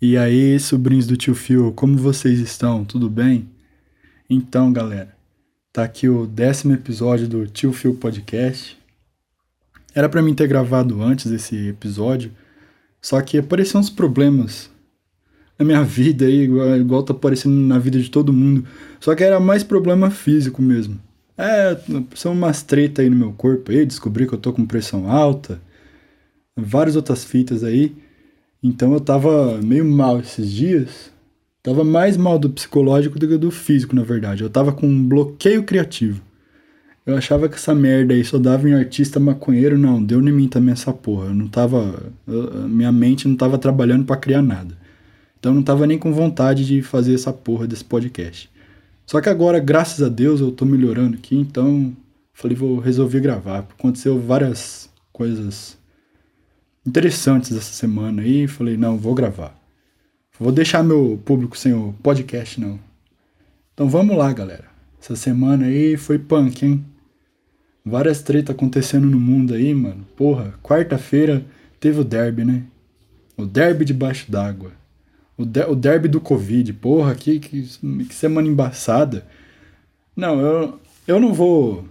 E aí, sobrinhos do tio Phil, como vocês estão? Tudo bem? Então, galera, tá aqui o décimo episódio do Tio Phil Podcast. Era para mim ter gravado antes esse episódio, só que apareceram uns problemas na minha vida aí, igual, igual tá aparecendo na vida de todo mundo. Só que era mais problema físico mesmo. É, são umas treta aí no meu corpo aí, descobri que eu tô com pressão alta, várias outras fitas aí. Então eu tava meio mal esses dias. Tava mais mal do psicológico do que do físico, na verdade. Eu tava com um bloqueio criativo. Eu achava que essa merda aí só dava em artista maconheiro, não, deu em mim também essa porra. Eu não tava. Eu, minha mente não tava trabalhando para criar nada. Então eu não tava nem com vontade de fazer essa porra desse podcast. Só que agora, graças a Deus, eu tô melhorando aqui, então falei, vou resolver gravar. Aconteceu várias coisas interessantes essa semana aí, falei, não, vou gravar. Vou deixar meu público sem o podcast, não. Então vamos lá, galera. Essa semana aí foi punk, hein? Várias tretas acontecendo no mundo aí, mano. Porra, quarta-feira teve o derby, né? O derby debaixo d'água. O, de, o derby do Covid. Porra, que, que, que semana embaçada. Não, eu, eu não vou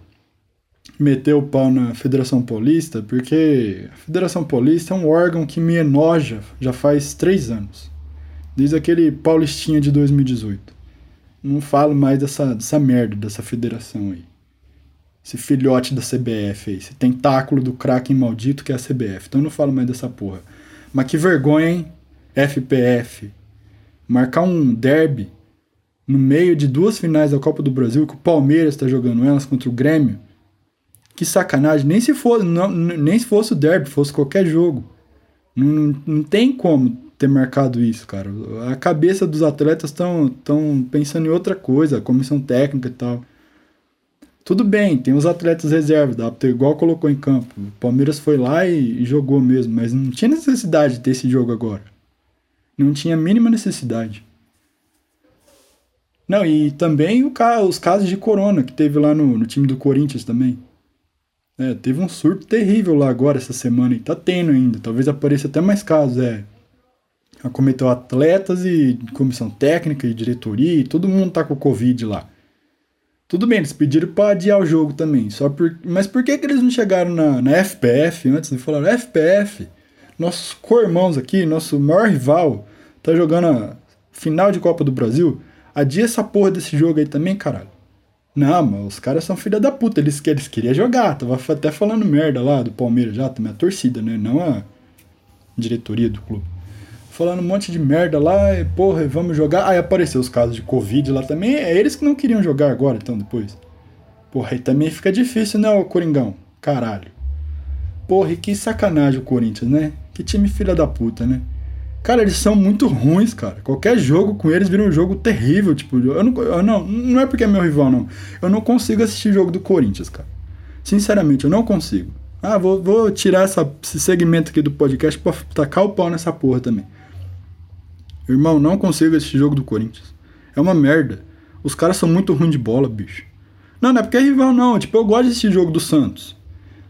meter o pau na Federação Paulista, porque a Federação Paulista é um órgão que me enoja já faz três anos. Desde aquele Paulistinha de 2018. Não falo mais dessa, dessa merda, dessa federação aí. Esse filhote da CBF aí. Esse tentáculo do Kraken maldito que é a CBF. Então eu não falo mais dessa porra. Mas que vergonha, hein? FPF. Marcar um derby no meio de duas finais da Copa do Brasil que o Palmeiras está jogando elas contra o Grêmio. Que sacanagem. Nem se, for, não, nem se fosse o derby, fosse qualquer jogo. Não, não tem como ter marcado isso, cara. A cabeça dos atletas estão tão pensando em outra coisa, comissão técnica e tal. Tudo bem, tem os atletas reservas, dá pra ter igual colocou em campo. O Palmeiras foi lá e, e jogou mesmo, mas não tinha necessidade de ter esse jogo agora. Não tinha a mínima necessidade. Não, e também os casos de corona que teve lá no, no time do Corinthians também. É, teve um surto terrível lá agora essa semana e tá tendo ainda. Talvez apareça até mais casos, é. Acometeu atletas e comissão técnica e diretoria e todo mundo tá com Covid lá. Tudo bem, eles pediram pra adiar o jogo também. Só por... Mas por que, que eles não chegaram na, na FPF antes? Eles falaram, FPF, nossos co-irmãos aqui, nosso maior rival, tá jogando a final de Copa do Brasil. Adia essa porra desse jogo aí também, caralho. Não, mas os caras são filha da puta. Eles, eles queriam jogar. Tava até falando merda lá do Palmeiras já, também a torcida, né? Não a diretoria do clube falando um monte de merda lá, e, porra, vamos jogar. Aí apareceu os casos de Covid lá também, é eles que não queriam jogar agora, então, depois. Porra, aí também fica difícil, né, o Coringão? Caralho. Porra, e que sacanagem o Corinthians, né? Que time filha da puta, né? Cara, eles são muito ruins, cara. Qualquer jogo com eles vira um jogo terrível. Tipo, eu não, eu não, não é porque é meu rival, não. Eu não consigo assistir jogo do Corinthians, cara. Sinceramente, eu não consigo. Ah, vou, vou tirar essa, esse segmento aqui do podcast pra tacar o pau nessa porra também. Irmão, não consigo esse jogo do Corinthians. É uma merda. Os caras são muito ruins de bola, bicho. Não, não é porque é rival, não. Tipo, eu gosto desse jogo do Santos.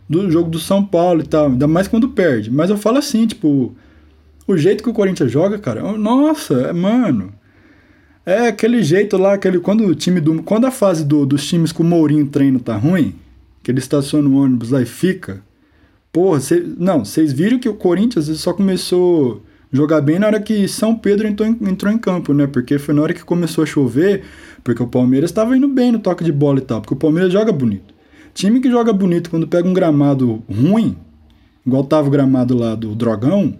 Do jogo do São Paulo e tal. Ainda mais quando perde. Mas eu falo assim, tipo. O jeito que o Corinthians joga, cara. Nossa, é, mano. É aquele jeito lá, aquele. Quando o time do. Quando a fase do, dos times com o Mourinho treino tá ruim, que ele estaciona o ônibus lá e fica. Porra, cê, não, vocês viram que o Corinthians só começou jogar bem na hora que São Pedro entrou em, entrou em campo, né? Porque foi na hora que começou a chover, porque o Palmeiras estava indo bem no toque de bola e tal, porque o Palmeiras joga bonito. Time que joga bonito quando pega um gramado ruim, igual tava o gramado lá do Drogão,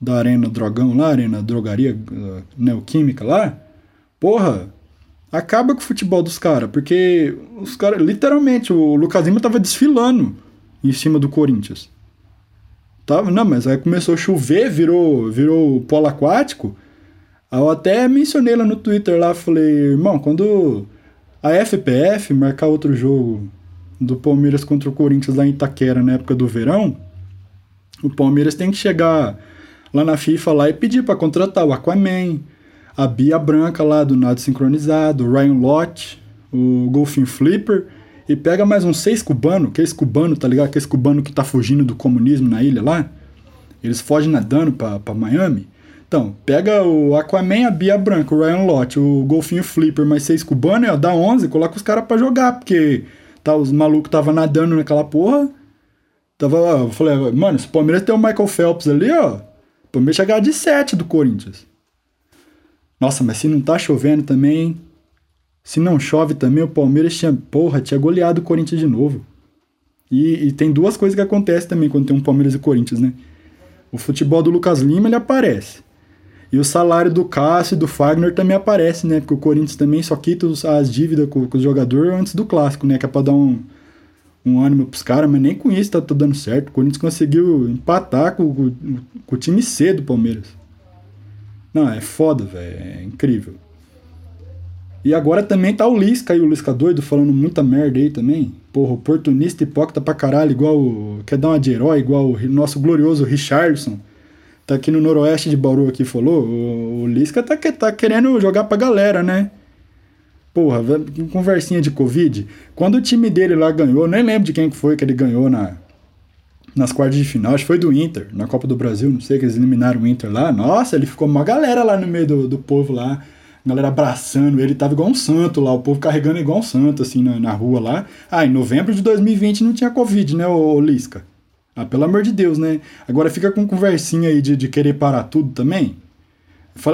da Arena Drogão lá, Arena Drogaria uh, Neoquímica lá, porra, acaba com o futebol dos caras, porque os caras, literalmente, o Lucas Lima tava desfilando em cima do Corinthians. Tava, não, mas aí começou a chover, virou, virou polo aquático. Eu até mencionei lá no Twitter lá, falei, irmão, quando a FPF marcar outro jogo do Palmeiras contra o Corinthians lá em Itaquera na época do verão, o Palmeiras tem que chegar lá na FIFA lá e pedir para contratar o Aquaman, a Bia Branca lá do Nado Sincronizado, o Ryan Lott, o Golfin Flipper e pega mais uns seis cubanos, que é esse cubano, tá ligado? Que é esse cubano que tá fugindo do comunismo na ilha lá. Eles fogem nadando pra, Miami. Então, pega o Aquaman, a Bia Branca, o Ryan Lott, o Golfinho Flipper, mais seis cubanos, ó, dá 11, coloca os caras pra jogar, porque tá, os malucos tava nadando naquela porra. Tava, eu falei, mano, se o Palmeiras tem o Michael Phelps ali, ó, o Palmeiras chegar de 7 do Corinthians. Nossa, mas se não tá chovendo também, se não chove também, o Palmeiras tinha, porra, tinha goleado o Corinthians de novo. E, e tem duas coisas que acontecem também quando tem um Palmeiras e Corinthians, né? O futebol do Lucas Lima, ele aparece. E o salário do Cássio e do Fagner também aparece, né? Porque o Corinthians também só quita as dívidas com, com os jogadores antes do clássico, né? Que é pra dar um, um ânimo pros caras, mas nem com isso tá tudo dando certo. O Corinthians conseguiu empatar com, com, com o time C do Palmeiras. Não, é foda, velho. É incrível. E agora também tá o Lisca aí, o Lisca doido, falando muita merda aí também. Porra, oportunista hipócrita pra caralho, igual. Quer dar uma de herói, igual o nosso glorioso Richardson tá aqui no noroeste de Bauru aqui falou, o, o Lisca tá, tá querendo jogar pra galera, né? Porra, conversinha de Covid. Quando o time dele lá ganhou, nem lembro de quem foi que ele ganhou na, nas quartas de final, acho que foi do Inter, na Copa do Brasil, não sei, que eles eliminaram o Inter lá. Nossa, ele ficou uma galera lá no meio do, do povo lá, galera abraçando ele, tava igual um santo lá, o povo carregando igual um santo, assim, na, na rua lá. Ah, em novembro de 2020 não tinha Covid, né, ô, Lisca? Ah, pelo amor de Deus, né? Agora fica com conversinha aí de, de querer parar tudo também.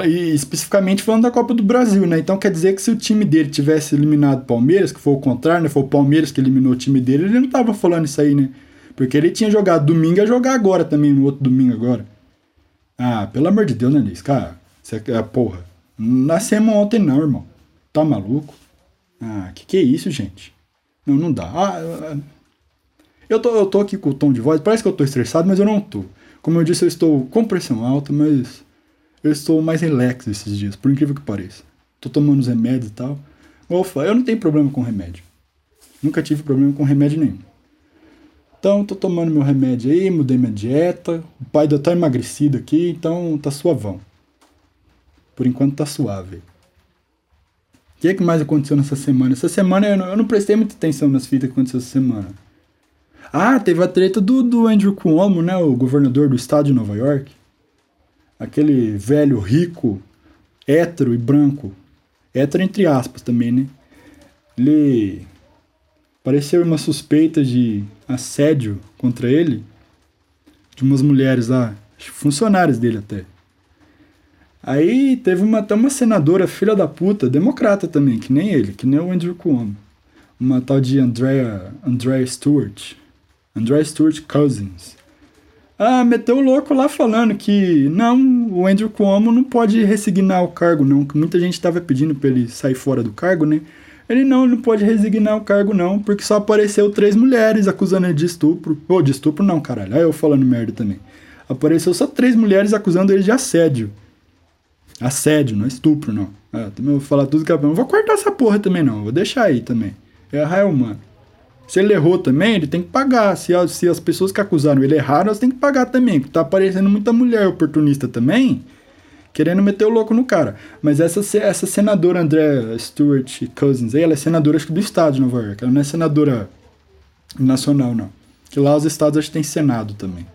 E especificamente falando da Copa do Brasil, né? Então quer dizer que se o time dele tivesse eliminado o Palmeiras, que foi o contrário, né? Foi o Palmeiras que eliminou o time dele, ele não tava falando isso aí, né? Porque ele tinha jogado domingo a jogar agora também, no outro domingo agora. Ah, pelo amor de Deus, né, Liz? Cara, você é porra. Nascemos ontem não, irmão. Tá maluco? Ah, que que é isso, gente? Não, não dá. Ah, ah eu tô, eu tô aqui com o tom de voz, parece que eu tô estressado, mas eu não tô. Como eu disse, eu estou com pressão alta, mas eu estou mais relax esses dias, por incrível que pareça. Tô tomando os remédios e tal. Ufa, eu não tenho problema com remédio. Nunca tive problema com remédio nenhum. Então, tô tomando meu remédio aí, mudei minha dieta. O pai deu tá emagrecido aqui, então tá suavão. Por enquanto tá suave. O que, é que mais aconteceu nessa semana? Essa semana eu não, eu não prestei muita atenção nas fitas que aconteceu essa semana. Ah, teve a treta do, do Andrew Cuomo, né? O governador do estado de Nova York. Aquele velho rico, hétero e branco. Hétero entre aspas também, né? Ele pareceu uma suspeita de assédio contra ele de umas mulheres lá, funcionários dele até. Aí teve uma, até uma senadora, filha da puta, democrata também, que nem ele, que nem o Andrew Cuomo. Uma tal de Andrea, Andrea Stewart. Andrew Stuart Cousins. Ah, meteu o louco lá falando que não, o Andrew Cuomo não pode resignar o cargo, não. Que muita gente estava pedindo para ele sair fora do cargo, né? Ele não, não pode resignar o cargo, não, porque só apareceu três mulheres acusando ele de estupro. Ou de estupro não, caralho. Aí eu falando merda também. Apareceu só três mulheres acusando ele de assédio. Assédio, não é estupro, não. Ah, também vou falar tudo que é. Não vou cortar essa porra também, não. Vou deixar aí também. É Rael, mano. Se ele errou também, ele tem que pagar. Se as, se as pessoas que acusaram ele erraram, elas têm que pagar também. Tá aparecendo muita mulher oportunista também, querendo meter o louco no cara. Mas essa, essa senadora André Stewart Cousins aí, ela é senadora acho que do estado de Nova York. Ela não é senadora nacional, não. Que lá os estados acho que tem senado também.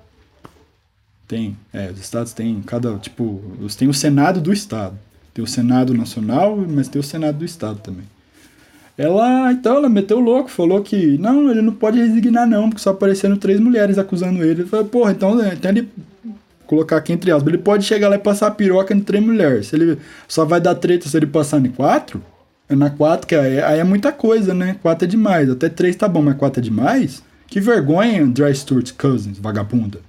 Tem, é, os estados têm cada, tipo, tem o senado do estado. Tem o senado nacional, mas tem o senado do estado também. Ela, então, ela meteu o louco, falou que não, ele não pode resignar não, porque só apareceram três mulheres acusando ele. Ele falou, porra, então, então ele colocar aqui entre aspas, ele pode chegar lá e passar piroca em três mulheres. Se ele só vai dar treta se ele passar em quatro, é na quatro, que aí, aí é muita coisa, né? Quatro é demais. Até três tá bom, mas quatro é demais? Que vergonha, Dry Stewart Cousins, vagabunda.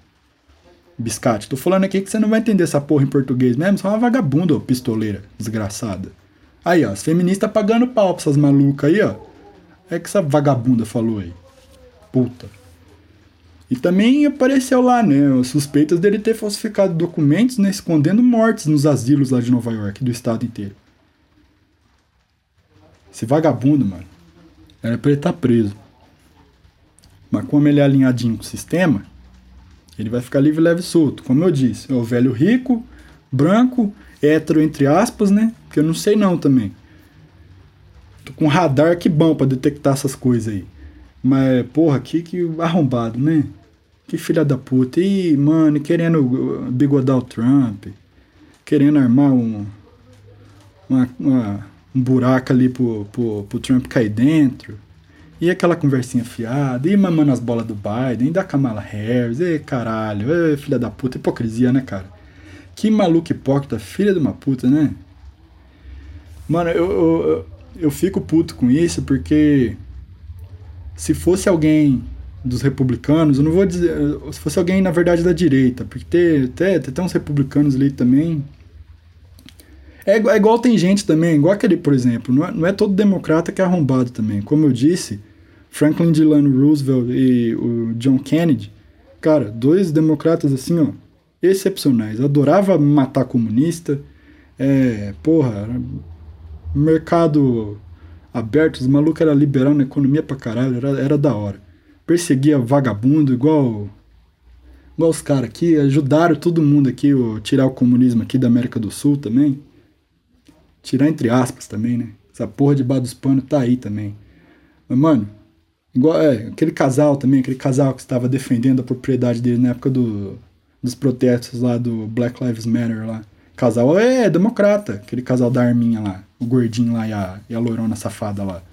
Biscate, tô falando aqui que você não vai entender essa porra em português mesmo, só uma vagabunda, ô pistoleira, desgraçada. Aí, ó, as feministas pagando pau pra essas malucas aí, ó. É que essa vagabunda falou aí. Puta. E também apareceu lá, né, suspeitas dele ter falsificado documentos, né, escondendo mortes nos asilos lá de Nova York, do estado inteiro. Esse vagabundo, mano, era pra ele estar tá preso. Mas como ele é alinhadinho com o sistema, ele vai ficar livre, leve e solto. Como eu disse, é o velho rico, branco, hétero entre aspas, né? Que eu não sei não também. Tô com radar que bom para detectar essas coisas aí. Mas, porra, que, que arrombado, né? Que filha da puta. E, mano, querendo bigodar o Trump. querendo armar um, uma, uma, um buraco ali pro, pro, pro Trump cair dentro. E aquela conversinha fiada, e mamando as bolas do Biden, e da Kamala Harris, e caralho, e filha da puta, hipocrisia, né, cara? Que maluco hipócrita, filha de uma puta, né? Mano, eu, eu, eu fico puto com isso porque se fosse alguém dos republicanos, eu não vou dizer. Se fosse alguém, na verdade, da direita, porque tem, tem, tem uns republicanos ali também. É, é igual tem gente também, igual aquele, por exemplo, não é, não é todo democrata que é arrombado também. Como eu disse, Franklin Delano Roosevelt e o John Kennedy, cara, dois democratas assim, ó, excepcionais. Adorava matar comunista, é, porra, mercado aberto, os malucos eram liberal na economia pra caralho, era, era da hora. Perseguia vagabundo, igual, igual os caras aqui, ajudaram todo mundo aqui tirar o comunismo aqui da América do Sul também. Tirar entre aspas também, né? Essa porra de bar dos panos tá aí também. Mas, mano, Igual, é, aquele casal também, aquele casal que estava defendendo a propriedade dele na época do, dos protestos lá do Black Lives Matter lá. Casal é, é democrata, aquele casal da arminha lá, o gordinho lá e a, e a loirona safada lá.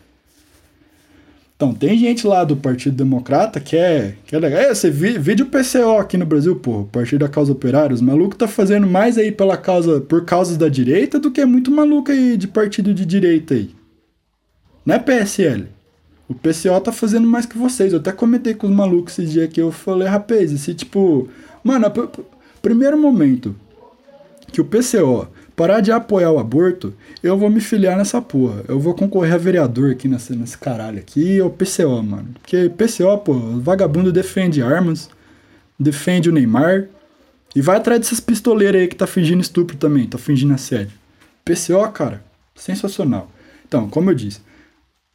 Então, tem gente lá do Partido Democrata que é, que é legal. É, você vídeo PCO aqui no Brasil, pô, Partido da Causa Operária. Os malucos tá fazendo mais aí pela causa, por causas da direita do que muito maluco aí de partido de direita aí. Não é PSL. O PCO tá fazendo mais que vocês. Eu até comentei com os malucos esse dia que eu falei, rapaz, esse tipo. Mano, primeiro momento que o PCO parar de apoiar o aborto, eu vou me filiar nessa porra. Eu vou concorrer a vereador aqui nesse, nesse caralho aqui, é o PCO, mano. Porque PCO, pô, vagabundo defende armas, defende o Neymar. E vai atrás dessas pistoleiras aí que tá fingindo estupro também, tá fingindo assédio. PCO, cara, sensacional. Então, como eu disse,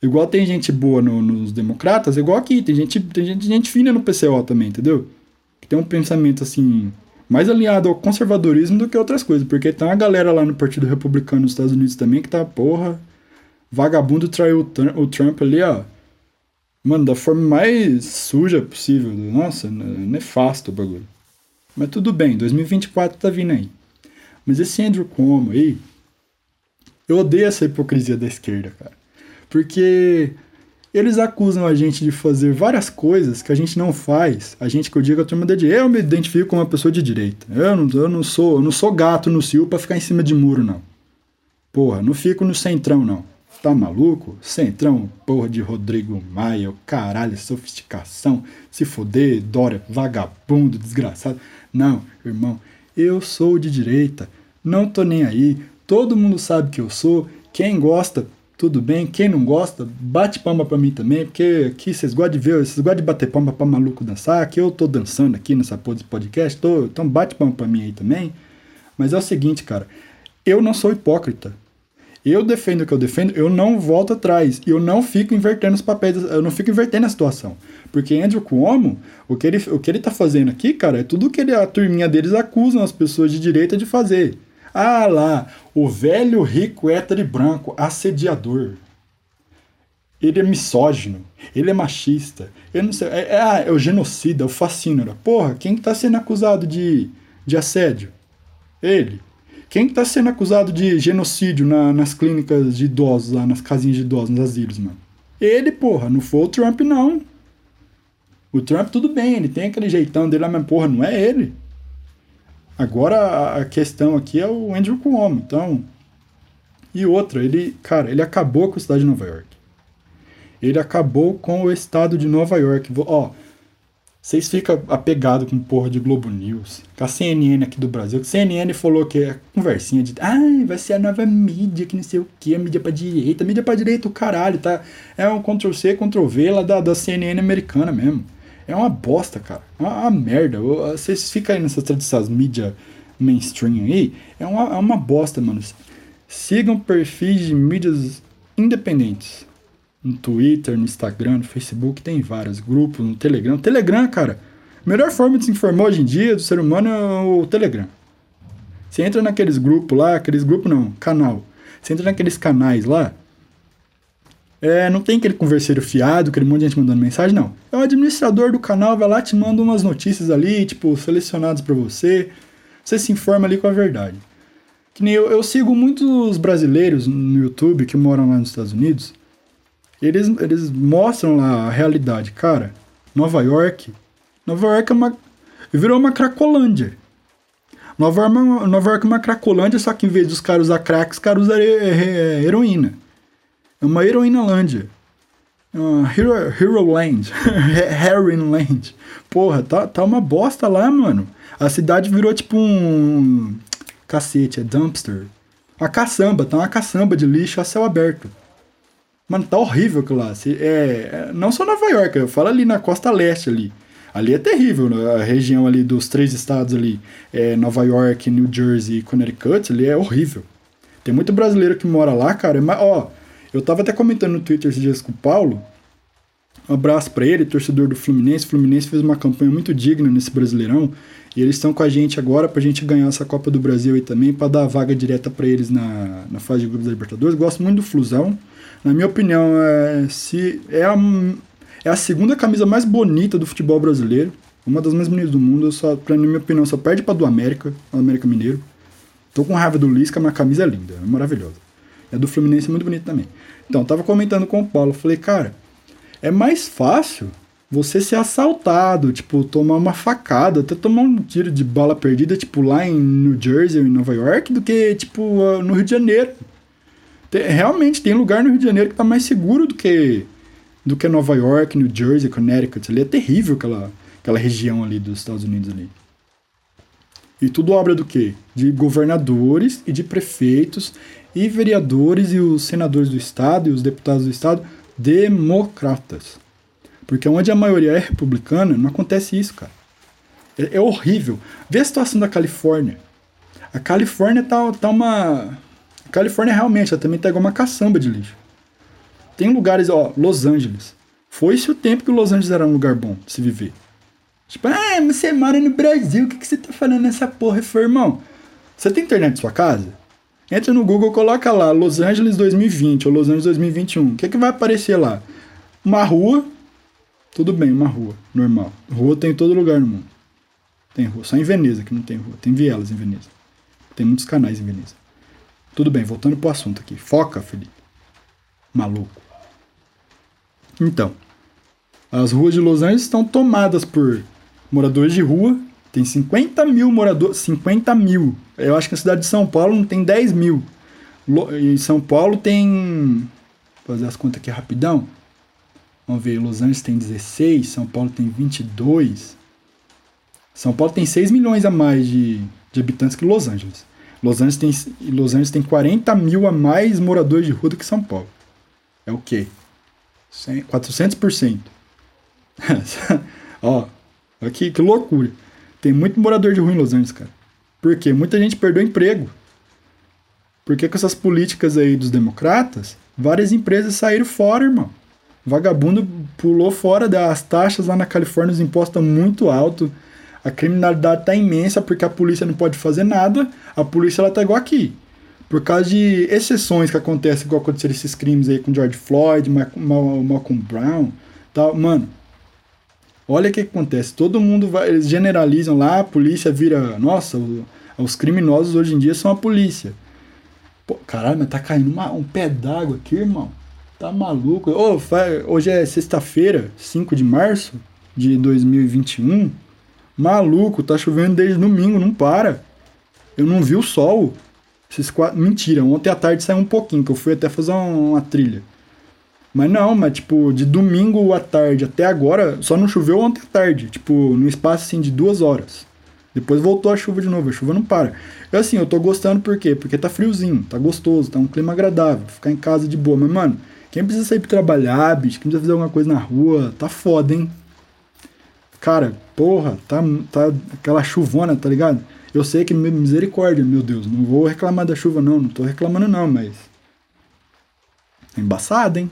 Igual tem gente boa no, nos democratas, igual aqui, tem gente, tem gente, gente fina no PCO também, entendeu? Que tem um pensamento assim, mais alinhado ao conservadorismo do que outras coisas, porque tem uma galera lá no Partido Republicano nos Estados Unidos também que tá, porra, vagabundo traiu o Trump ali, ó. Mano, da forma mais suja possível. Nossa, nefasto o bagulho. Mas tudo bem, 2024 tá vindo aí. Mas esse Andrew Cuomo aí, eu odeio essa hipocrisia da esquerda, cara. Porque eles acusam a gente de fazer várias coisas que a gente não faz. A gente que eu digo a turma da direita, eu me identifico como uma pessoa de direita. Eu não, eu não sou, eu não sou gato no cio para ficar em cima de muro não. Porra, não fico no centrão não. Tá maluco? Centrão, porra de Rodrigo Maia, caralho, sofisticação, se foder, Dória, vagabundo, desgraçado. Não, irmão, eu sou de direita, não tô nem aí, todo mundo sabe que eu sou, quem gosta tudo bem. Quem não gosta, bate palma pra mim também, porque aqui vocês gostam de ver, vocês gostam de bater palma pra maluco dançar, que eu tô dançando aqui nessa porra de podcast, tô, então bate palma pra mim aí também. Mas é o seguinte, cara, eu não sou hipócrita. Eu defendo o que eu defendo, eu não volto atrás. Eu não fico invertendo os papéis, eu não fico invertendo a situação. Porque Andrew Cuomo, o que ele, o que ele tá fazendo aqui, cara, é tudo que ele, a turminha deles acusam as pessoas de direita de fazer. Ah lá, o velho rico hétero branco, assediador. Ele é misógino, ele é machista, ele não sei, é, é, é o genocida, o fascínora. Porra, quem está sendo acusado de, de assédio? Ele. Quem está sendo acusado de genocídio na, nas clínicas de idosos, lá nas casinhas de idosos, nos asilos, mano? Ele, porra, não foi o Trump, não. O Trump, tudo bem, ele tem aquele jeitão dele, mas, porra, não é ele. Agora a questão aqui é o Andrew Cuomo, então. E outra, ele, cara, ele acabou com a cidade de Nova York. Ele acabou com o estado de Nova York. Ó, vocês ficam apegados com porra de Globo News, com a CNN aqui do Brasil. A CNN falou que é conversinha de. Ai, vai ser a nova mídia, que não sei o que, a mídia pra direita. Mídia pra direita, o caralho, tá? É um Ctrl-C, Ctrl-V lá da, da CNN americana mesmo. É uma bosta, cara. É uma, uma merda. Vocês ficam aí nessas tradições mídia mainstream aí. É uma, é uma bosta, mano. Sigam perfis de mídias independentes. No Twitter, no Instagram, no Facebook, tem vários grupos, no Telegram. Telegram, cara, a melhor forma de se informar hoje em dia do ser humano é o Telegram. Você entra naqueles grupos lá, aqueles grupos não, canal. Você entra naqueles canais lá, é, não tem aquele converseiro fiado, aquele monte de gente mandando mensagem, não. É o administrador do canal, vai lá, te manda umas notícias ali, tipo, selecionadas para você. Você se informa ali com a verdade. Que nem eu, eu sigo muitos brasileiros no YouTube que moram lá nos Estados Unidos. Eles, eles mostram lá a realidade. Cara, Nova York. Nova York é uma. Virou uma Cracolândia. Nova York, é Nova York é uma Cracolândia, só que em vez dos caras usar crack, os caras usam heroína. É uma heroína-lândia. Uh, Hero, Hero Land. Heroin Land. Porra, tá, tá uma bosta lá, mano. A cidade virou tipo um. Cacete, é dumpster. Uma caçamba, tá uma caçamba de lixo a céu aberto. Mano, tá horrível aquilo lá. É, não só Nova York, eu falo ali na costa leste ali. Ali é terrível, né? a região ali dos três estados ali, é Nova York, New Jersey e Connecticut, ali é horrível. Tem muito brasileiro que mora lá, cara, mas, ó, eu tava até comentando no Twitter esses dias com o Paulo, um abraço para ele, torcedor do Fluminense. O Fluminense fez uma campanha muito digna nesse Brasileirão e eles estão com a gente agora pra gente ganhar essa Copa do Brasil aí também, para dar a vaga direta para eles na, na fase de grupos da Libertadores. Gosto muito do Flusão. Na minha opinião, é, se é a, é a segunda camisa mais bonita do futebol brasileiro. Uma das mais bonitas do mundo. Só, pra, na minha opinião, só perde pra do América, do América Mineiro. Tô com raiva do Lisca, mas a camisa é linda, é maravilhosa. É do Fluminense é muito bonita também. Então, tava comentando com o Paulo, falei, cara, é mais fácil você ser assaltado, tipo, tomar uma facada, até tomar um tiro de bala perdida, tipo, lá em New Jersey ou em Nova York, do que, tipo, no Rio de Janeiro. Tem, realmente, tem lugar no Rio de Janeiro que tá mais seguro do que do que Nova York, New Jersey, Connecticut. Ali é terrível aquela, aquela região ali dos Estados Unidos ali. E tudo obra do quê? De governadores e de prefeitos e vereadores e os senadores do estado e os deputados do estado democratas. Porque onde a maioria é republicana, não acontece isso, cara. É, é horrível. Vê a situação da Califórnia. A Califórnia tá, tá uma. A Califórnia realmente ela também tá igual uma caçamba de lixo. Tem lugares, ó, Los Angeles. Foi-se o tempo que Los Angeles era um lugar bom de se viver. Tipo, ah, você mora no Brasil, o que, que você tá falando nessa porra? Eu falei, irmão, você tem internet na sua casa? Entra no Google, coloca lá Los Angeles 2020 ou Los Angeles 2021. O que, que vai aparecer lá? Uma rua. Tudo bem, uma rua, normal. Rua tem em todo lugar no mundo. Tem rua. Só em Veneza que não tem rua. Tem vielas em Veneza. Tem muitos canais em Veneza. Tudo bem, voltando pro assunto aqui. Foca, Felipe. Maluco. Então, as ruas de Los Angeles estão tomadas por moradores de rua tem 50 mil moradores. 50 mil. Eu acho que a cidade de São Paulo não tem 10 mil. Em São Paulo tem. Vou fazer as contas aqui rapidão. Vamos ver, Los Angeles tem 16, São Paulo tem 22. São Paulo tem 6 milhões a mais de, de habitantes que Los Angeles. Los Angeles, tem, Los Angeles tem 40 mil a mais moradores de rua do que São Paulo. É o quê? 400%. Ó, aqui, que loucura. Tem muito morador de rua em Los Angeles, cara. Por quê? Muita gente perdeu emprego. Porque com essas políticas aí dos democratas, várias empresas saíram fora, irmão. Vagabundo pulou fora das taxas lá na Califórnia, os impostos estão muito altos. A criminalidade tá imensa porque a polícia não pode fazer nada. A polícia ela tá igual aqui. Por causa de exceções que acontecem, igual aconteceram esses crimes aí com George Floyd, Malcolm Brown, tal. Mano, Olha o que acontece. Todo mundo vai. Eles generalizam lá, a polícia vira. Nossa, os criminosos hoje em dia são a polícia. Pô, caralho, mas tá caindo uma, um pé d'água aqui, irmão. Tá maluco? Oh, hoje é sexta-feira, 5 de março de 2021. Maluco, tá chovendo desde domingo, não para. Eu não vi o sol. Esses quatro... Mentira, ontem à tarde saiu um pouquinho, que eu fui até fazer uma, uma trilha. Mas não, mas tipo, de domingo à tarde até agora, só não choveu ontem à tarde. Tipo, num espaço assim de duas horas. Depois voltou a chuva de novo, a chuva não para. Eu assim, eu tô gostando por quê? Porque tá friozinho, tá gostoso, tá um clima agradável, ficar em casa de boa. Mas, mano, quem precisa sair pra trabalhar, bicho, quem precisa fazer alguma coisa na rua, tá foda, hein? Cara, porra, tá, tá aquela chuvona, tá ligado? Eu sei que misericórdia, meu Deus, não vou reclamar da chuva não, não tô reclamando não, mas... É embaçado, hein?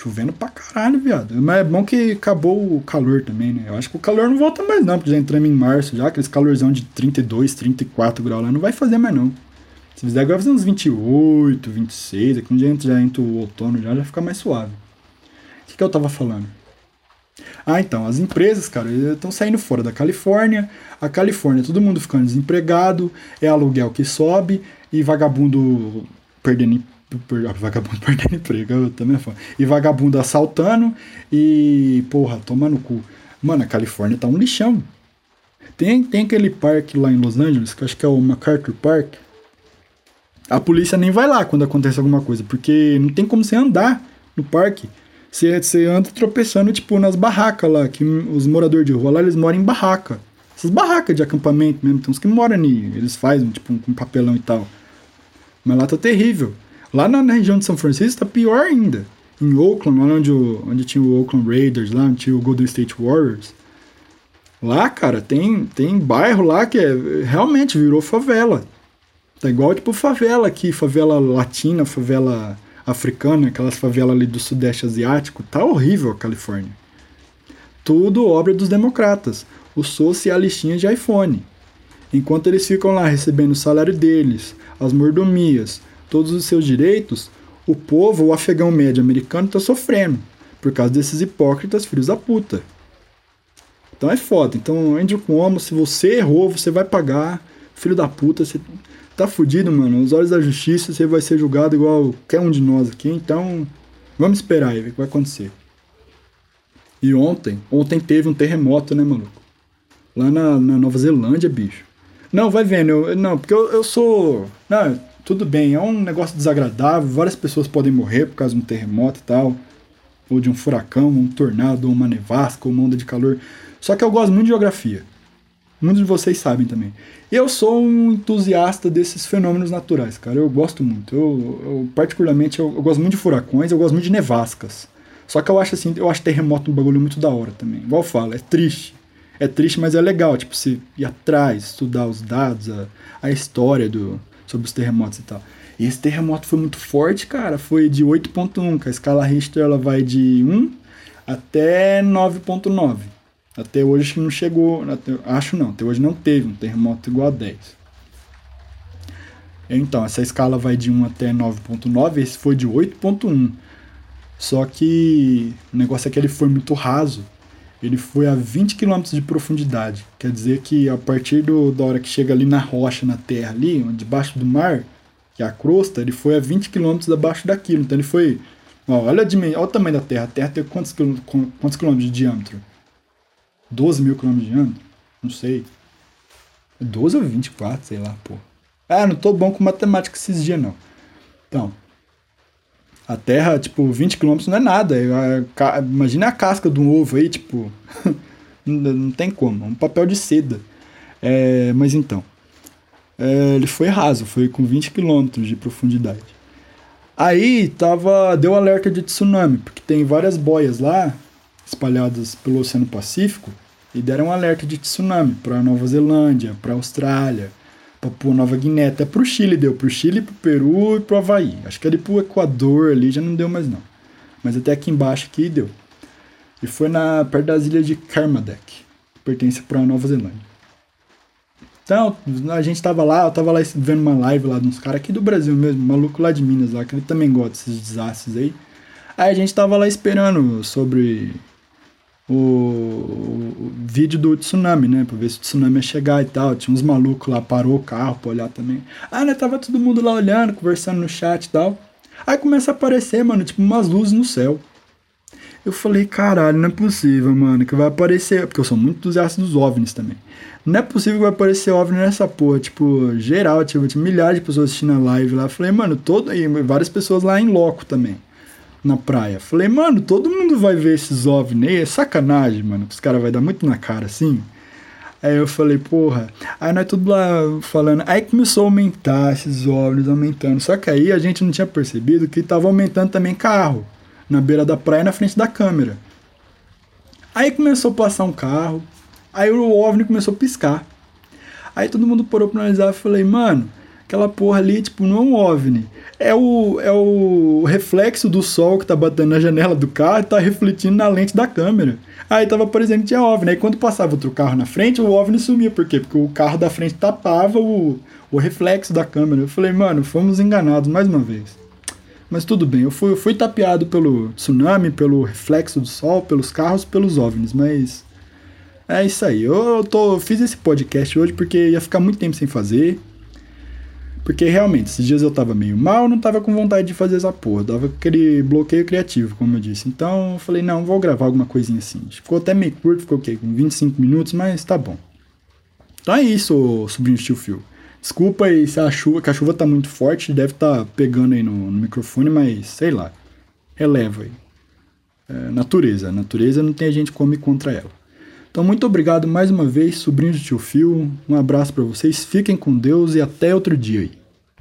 Chovendo pra caralho, viado. Mas é bom que acabou o calor também, né? Eu acho que o calor não volta mais, não, porque já entramos em março já, aqueles calorzão de 32, 34 graus lá, não vai fazer mais, não. Se fizer agora, vai fazer uns 28, 26, aqui um dia já entra o outono já, já fica mais suave. O que, que eu tava falando? Ah, então, as empresas, cara, estão saindo fora da Califórnia. A Califórnia, todo mundo ficando desempregado, é aluguel que sobe e vagabundo perdendo vagabundo perdendo emprego, eu também é E vagabundo assaltando e, porra, toma no cu. Mano, a Califórnia tá um lixão. Tem, tem aquele parque lá em Los Angeles, que acho que é o MacArthur Park. A polícia nem vai lá quando acontece alguma coisa, porque não tem como você andar no parque. Você, você anda tropeçando, tipo, nas barracas lá, que os moradores de rua lá, eles moram em barraca. Essas barracas de acampamento mesmo, tem uns que moram ali, eles fazem, tipo, com um papelão e tal. Mas lá tá terrível. Lá na, região de São Francisco tá pior ainda. Em Oakland, lá onde, onde tinha o Oakland Raiders, lá onde tinha o Golden State Warriors. Lá, cara, tem, tem bairro lá que é, realmente virou favela. Tá igual tipo favela aqui, favela latina, favela africana, aquelas favelas ali do sudeste asiático. Tá horrível a Califórnia. Tudo obra dos democratas, os socialistinhas de iPhone. Enquanto eles ficam lá recebendo o salário deles, as mordomias, todos os seus direitos, o povo, o afegão médio americano, está sofrendo por causa desses hipócritas filhos da puta. Então é foda. Então, Andrew Cuomo, se você errou, você vai pagar. Filho da puta, você tá fudido, mano. Os olhos da justiça, você vai ser julgado igual qualquer um de nós aqui. Então, vamos esperar aí, ver o que vai acontecer. E ontem, ontem teve um terremoto, né, maluco? Lá na, na Nova Zelândia, bicho. Não, vai vendo. Eu, não, porque eu, eu sou. Não, tudo bem, é um negócio desagradável. Várias pessoas podem morrer por causa de um terremoto e tal. Ou de um furacão, um tornado, uma nevasca, uma onda de calor. Só que eu gosto muito de geografia. Muitos de vocês sabem também. Eu sou um entusiasta desses fenômenos naturais, cara. Eu gosto muito. Eu, eu particularmente, eu, eu, gosto muito de furacões, eu gosto muito de nevascas. Só que eu acho assim, eu acho terremoto um bagulho muito da hora também. Igual eu falo, é triste. É triste, mas é legal, tipo, se ir atrás, estudar os dados, a, a história do, sobre os terremotos e tal. E esse terremoto foi muito forte, cara. Foi de 8.1, que a escala Richter ela vai de 1 até 9.9. Até hoje não chegou, até, acho não, até hoje não teve um terremoto igual a 10. Então, essa escala vai de 1 até 9.9, esse foi de 8.1. Só que o negócio é que ele foi muito raso. Ele foi a 20 km de profundidade. Quer dizer que a partir do, da hora que chega ali na rocha, na terra ali, debaixo do mar, que é a crosta, ele foi a 20 km abaixo daquilo. Então ele foi. Ó, olha, olha o tamanho da Terra. A Terra tem quantos, quantos quilômetros de diâmetro? 12 mil quilômetros de diâmetro? Não sei. 12 ou 24, sei lá, pô. Ah, não tô bom com matemática esses dias, não. Então, a Terra, tipo, 20 km não é nada. É imagina a casca de um ovo aí, tipo. não tem como. É um papel de seda. É, mas então. É, ele foi raso, foi com 20 km de profundidade. Aí tava, deu alerta de tsunami, porque tem várias boias lá espalhadas pelo Oceano Pacífico e deram alerta de tsunami para Nova Zelândia, para Austrália, Papua Nova Guiné, até para o Chile deu, para o Chile, para o Peru e para o Havaí. Acho que ali para o Equador ali já não deu mais não, mas até aqui embaixo aqui deu. E foi na perto das ilhas de Kermadec, que pertence para Nova Zelândia. Então, a gente tava lá, eu tava lá vendo uma live lá de uns caras aqui do Brasil mesmo, maluco lá de Minas lá, que ele também gosta desses desastres aí. Aí a gente tava lá esperando sobre o, o, vídeo do tsunami, né? Pra ver se o tsunami ia chegar e tal. Tinha uns malucos lá, parou o carro pra olhar também. Ah, né? Tava todo mundo lá olhando, conversando no chat e tal. Aí começa a aparecer, mano, tipo umas luzes no céu. Eu falei, caralho, não é possível, mano, que vai aparecer. Porque eu sou muito entusiasta dos OVNIs também. Não é possível que vai aparecer OVNI nessa porra. Tipo, geral, tipo, milhares de pessoas assistindo a live lá. Eu falei, mano, todo. E várias pessoas lá em loco também na praia. Falei, mano, todo mundo vai ver esses OVNI. É sacanagem, mano. Os caras vai dar muito na cara assim. Aí eu falei, porra. Aí nós tudo lá falando. Aí começou a aumentar esses OVNIs, aumentando. Só que aí a gente não tinha percebido que tava aumentando também carro. Na beira da praia, na frente da câmera. Aí começou a passar um carro. Aí o OVNI começou a piscar. Aí todo mundo parou pra analisar e falei, mano, aquela porra ali, tipo, não é um OVNI. É o, é o reflexo do sol que tá batendo na janela do carro e tá refletindo na lente da câmera. Aí tava que tinha OVNI. Aí quando passava outro carro na frente, o OVNI sumia. Por quê? Porque o carro da frente tapava o, o reflexo da câmera. Eu falei, mano, fomos enganados mais uma vez. Mas tudo bem, eu fui, eu fui tapeado pelo tsunami, pelo reflexo do sol, pelos carros, pelos OVNIs, mas é isso aí. Eu, tô, eu fiz esse podcast hoje porque ia ficar muito tempo sem fazer. Porque realmente, esses dias eu tava meio mal, não tava com vontade de fazer essa porra. Dava aquele bloqueio criativo, como eu disse. Então eu falei, não, vou gravar alguma coisinha assim. Ficou até meio curto, ficou o quê? Com 25 minutos, mas tá bom. Então é isso, sobrinho Steel Fio. Desculpa aí se a chuva, que a chuva tá muito forte, deve tá pegando aí no, no, microfone, mas sei lá. Releva aí. É, natureza. Natureza não tem a gente come contra ela. Então, muito obrigado mais uma vez, sobrinho de tio Fio. Um abraço para vocês, fiquem com Deus e até outro dia aí.